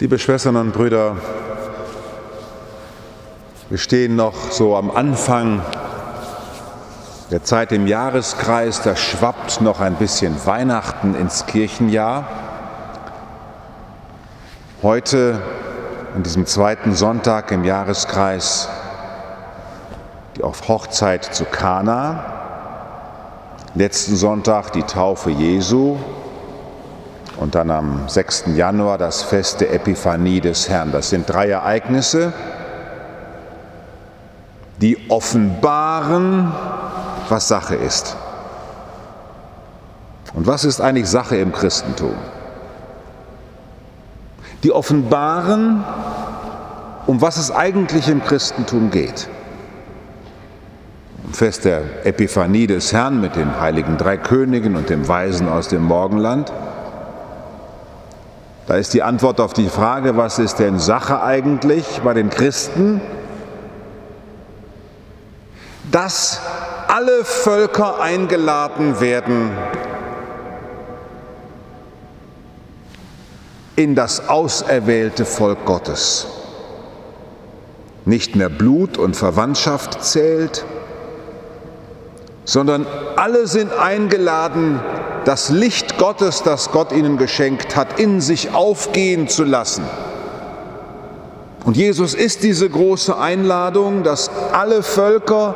Liebe Schwestern und Brüder, wir stehen noch so am Anfang der Zeit im Jahreskreis, da schwappt noch ein bisschen Weihnachten ins Kirchenjahr. Heute, an diesem zweiten Sonntag im Jahreskreis, die Hochzeit zu Kana. Letzten Sonntag die Taufe Jesu und dann am 6. Januar das Fest der Epiphanie des Herrn. Das sind drei Ereignisse, die offenbaren, was Sache ist. Und was ist eigentlich Sache im Christentum? Die offenbaren, um was es eigentlich im Christentum geht. Im Fest der Epiphanie des Herrn mit den heiligen drei Königen und dem Weisen aus dem Morgenland. Da ist die Antwort auf die Frage, was ist denn Sache eigentlich bei den Christen? Dass alle Völker eingeladen werden in das auserwählte Volk Gottes. Nicht mehr Blut und Verwandtschaft zählt, sondern alle sind eingeladen, das Licht Gottes, das Gott ihnen geschenkt hat, in sich aufgehen zu lassen. Und Jesus ist diese große Einladung, dass alle Völker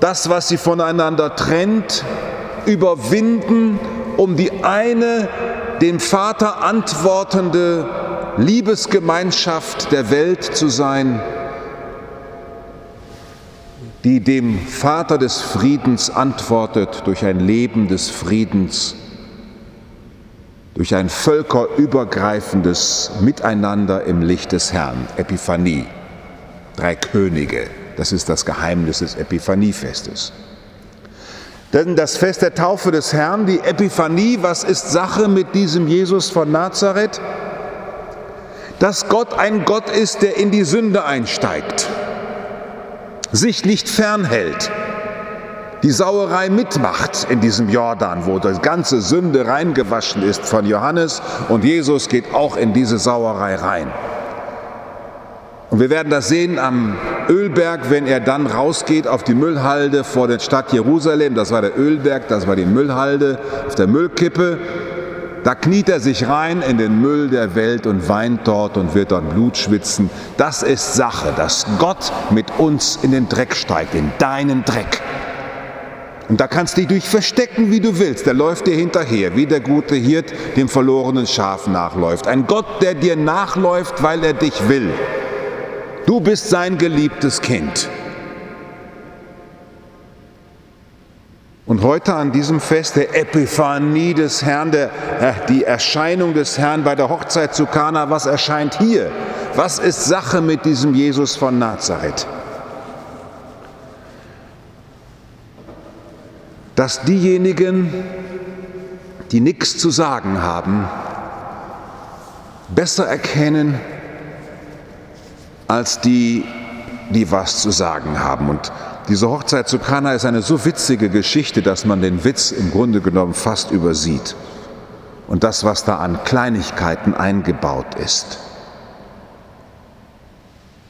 das, was sie voneinander trennt, überwinden, um die eine dem Vater antwortende Liebesgemeinschaft der Welt zu sein, die dem Vater des Friedens antwortet durch ein Leben des Friedens, durch ein völkerübergreifendes Miteinander im Licht des Herrn, Epiphanie, drei Könige, das ist das Geheimnis des Epiphaniefestes. Denn das Fest der Taufe des Herrn, die Epiphanie, was ist Sache mit diesem Jesus von Nazareth? Dass Gott ein Gott ist, der in die Sünde einsteigt sich nicht fernhält, die Sauerei mitmacht in diesem Jordan, wo die ganze Sünde reingewaschen ist von Johannes und Jesus geht auch in diese Sauerei rein. Und wir werden das sehen am Ölberg, wenn er dann rausgeht auf die Müllhalde vor der Stadt Jerusalem. Das war der Ölberg, das war die Müllhalde auf der Müllkippe. Da kniet er sich rein in den Müll der Welt und weint dort und wird dort Blut schwitzen. Das ist Sache, dass Gott mit uns in den Dreck steigt, in deinen Dreck. Und da kannst du dich verstecken, wie du willst. Der läuft dir hinterher, wie der gute Hirt dem verlorenen Schaf nachläuft. Ein Gott, der dir nachläuft, weil er dich will. Du bist sein geliebtes Kind. Und heute an diesem Fest der Epiphanie des Herrn, der, äh, die Erscheinung des Herrn bei der Hochzeit zu Kana, was erscheint hier? Was ist Sache mit diesem Jesus von Nazareth? Dass diejenigen, die nichts zu sagen haben, besser erkennen als die, die was zu sagen haben. Und diese Hochzeit zu Kana ist eine so witzige Geschichte, dass man den Witz im Grunde genommen fast übersieht. Und das, was da an Kleinigkeiten eingebaut ist.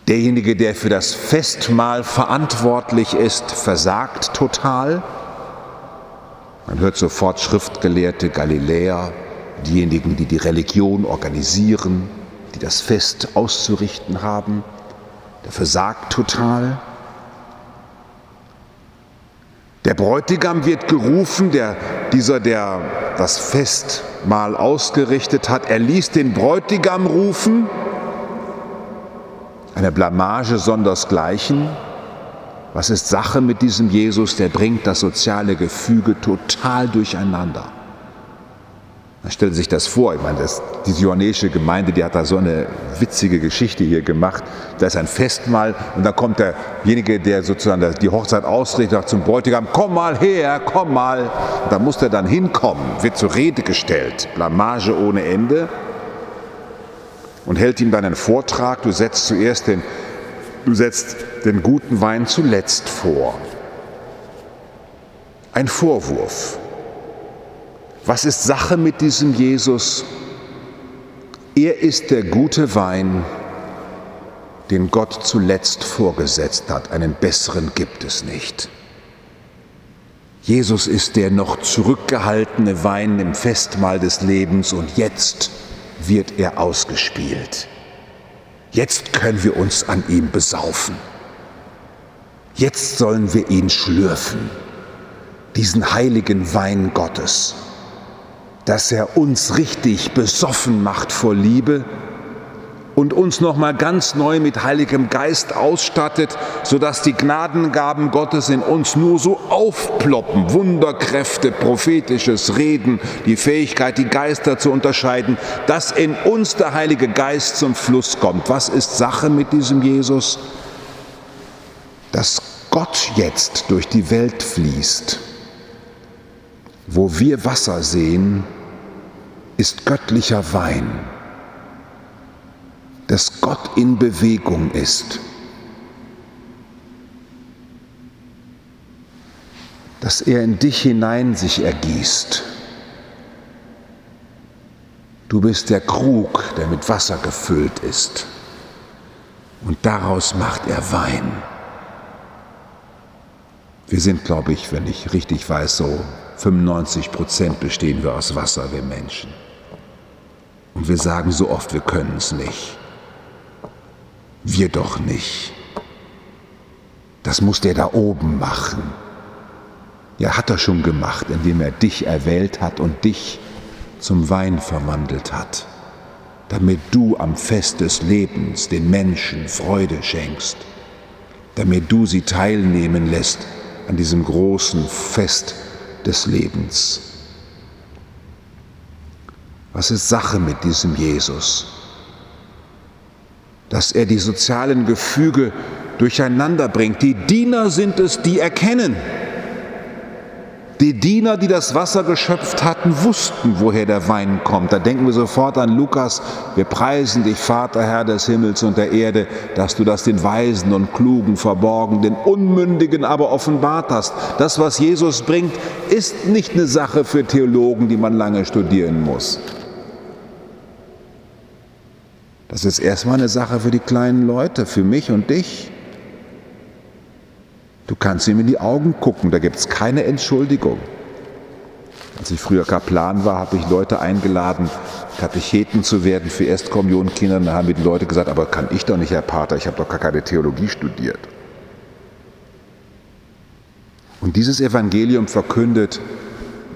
Derjenige, der für das Festmahl verantwortlich ist, versagt total. Man hört sofort Schriftgelehrte, Galiläer, diejenigen, die die Religion organisieren, die das Fest auszurichten haben, der versagt total. Der Bräutigam wird gerufen, der, dieser, der das Festmahl ausgerichtet hat, er ließ den Bräutigam rufen, eine Blamage sondersgleichen. Was ist Sache mit diesem Jesus? Der bringt das soziale Gefüge total durcheinander. Man stellt sich das vor, ich meine, das, die johannäische Gemeinde, die hat da so eine witzige Geschichte hier gemacht. Da ist ein Festmahl und da kommt derjenige, der sozusagen die Hochzeit ausrichtet, sagt zum Bräutigam, komm mal her, komm mal. Da muss der dann hinkommen, wird zur Rede gestellt, Blamage ohne Ende und hält ihm dann einen Vortrag, du setzt zuerst den, du setzt den guten Wein zuletzt vor. Ein Vorwurf. Was ist Sache mit diesem Jesus? Er ist der gute Wein, den Gott zuletzt vorgesetzt hat. Einen besseren gibt es nicht. Jesus ist der noch zurückgehaltene Wein im Festmahl des Lebens und jetzt wird er ausgespielt. Jetzt können wir uns an ihm besaufen. Jetzt sollen wir ihn schlürfen, diesen heiligen Wein Gottes, dass er uns richtig besoffen macht vor Liebe und uns nochmal ganz neu mit Heiligem Geist ausstattet, sodass die Gnadengaben Gottes in uns nur so aufploppen. Wunderkräfte, prophetisches Reden, die Fähigkeit, die Geister zu unterscheiden, dass in uns der Heilige Geist zum Fluss kommt. Was ist Sache mit diesem Jesus? Dass Gott jetzt durch die Welt fließt. Wo wir Wasser sehen, ist göttlicher Wein dass Gott in Bewegung ist, dass er in dich hinein sich ergießt. Du bist der Krug, der mit Wasser gefüllt ist. Und daraus macht er Wein. Wir sind, glaube ich, wenn ich richtig weiß, so 95 Prozent bestehen wir aus Wasser, wir Menschen. Und wir sagen so oft, wir können es nicht. Wir doch nicht. Das muss der da oben machen. Ja, hat er schon gemacht, indem er dich erwählt hat und dich zum Wein verwandelt hat, damit du am Fest des Lebens den Menschen Freude schenkst, damit du sie teilnehmen lässt an diesem großen Fest des Lebens. Was ist Sache mit diesem Jesus? dass er die sozialen Gefüge durcheinander bringt. Die Diener sind es, die erkennen. Die Diener, die das Wasser geschöpft hatten, wussten, woher der Wein kommt. Da denken wir sofort an Lukas. Wir preisen dich, Vater, Herr des Himmels und der Erde, dass du das den Weisen und Klugen verborgen, den Unmündigen aber offenbart hast. Das, was Jesus bringt, ist nicht eine Sache für Theologen, die man lange studieren muss. Das ist erstmal eine Sache für die kleinen Leute, für mich und dich. Du kannst ihm in die Augen gucken, da gibt es keine Entschuldigung. Als ich früher Kaplan war, habe ich Leute eingeladen, Katecheten zu werden für Erstkommunionkinder. Da haben mir die Leute gesagt, aber kann ich doch nicht, Herr Pater, ich habe doch gar keine Theologie studiert. Und dieses Evangelium verkündet,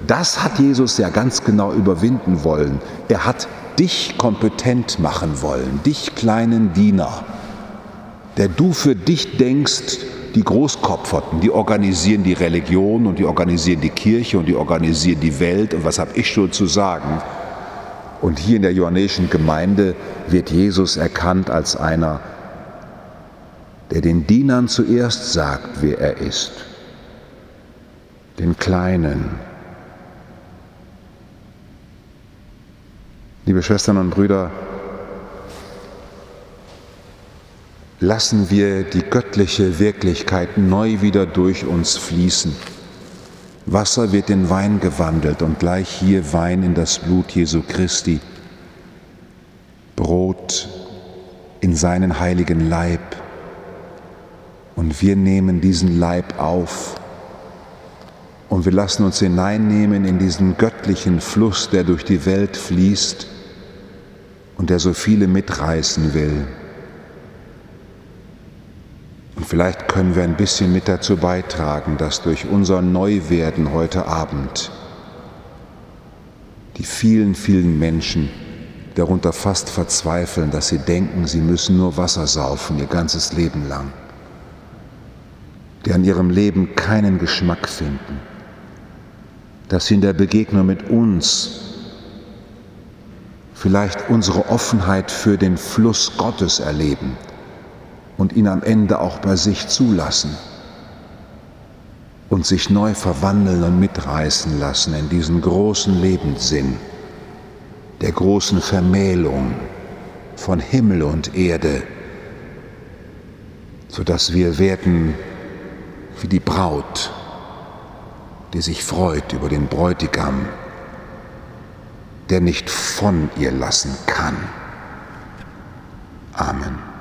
das hat Jesus ja ganz genau überwinden wollen. Er hat dich kompetent machen wollen, dich kleinen Diener, der du für dich denkst, die Großkopferten, die organisieren die Religion und die organisieren die Kirche und die organisieren die Welt und was habe ich schon zu sagen? Und hier in der johannäischen Gemeinde wird Jesus erkannt als einer, der den Dienern zuerst sagt, wer er ist, den Kleinen, Liebe Schwestern und Brüder, lassen wir die göttliche Wirklichkeit neu wieder durch uns fließen. Wasser wird in Wein gewandelt und gleich hier Wein in das Blut Jesu Christi, Brot in seinen heiligen Leib. Und wir nehmen diesen Leib auf und wir lassen uns hineinnehmen in diesen göttlichen Fluss, der durch die Welt fließt und der so viele mitreißen will. Und vielleicht können wir ein bisschen mit dazu beitragen, dass durch unser Neuwerden heute Abend die vielen, vielen Menschen darunter fast verzweifeln, dass sie denken, sie müssen nur Wasser saufen ihr ganzes Leben lang, die an ihrem Leben keinen Geschmack finden, dass sie in der Begegnung mit uns vielleicht unsere Offenheit für den Fluss Gottes erleben und ihn am Ende auch bei sich zulassen und sich neu verwandeln und mitreißen lassen in diesen großen Lebenssinn, der großen Vermählung von Himmel und Erde, sodass wir werden wie die Braut, die sich freut über den Bräutigam, der nicht von ihr lassen kann. Amen.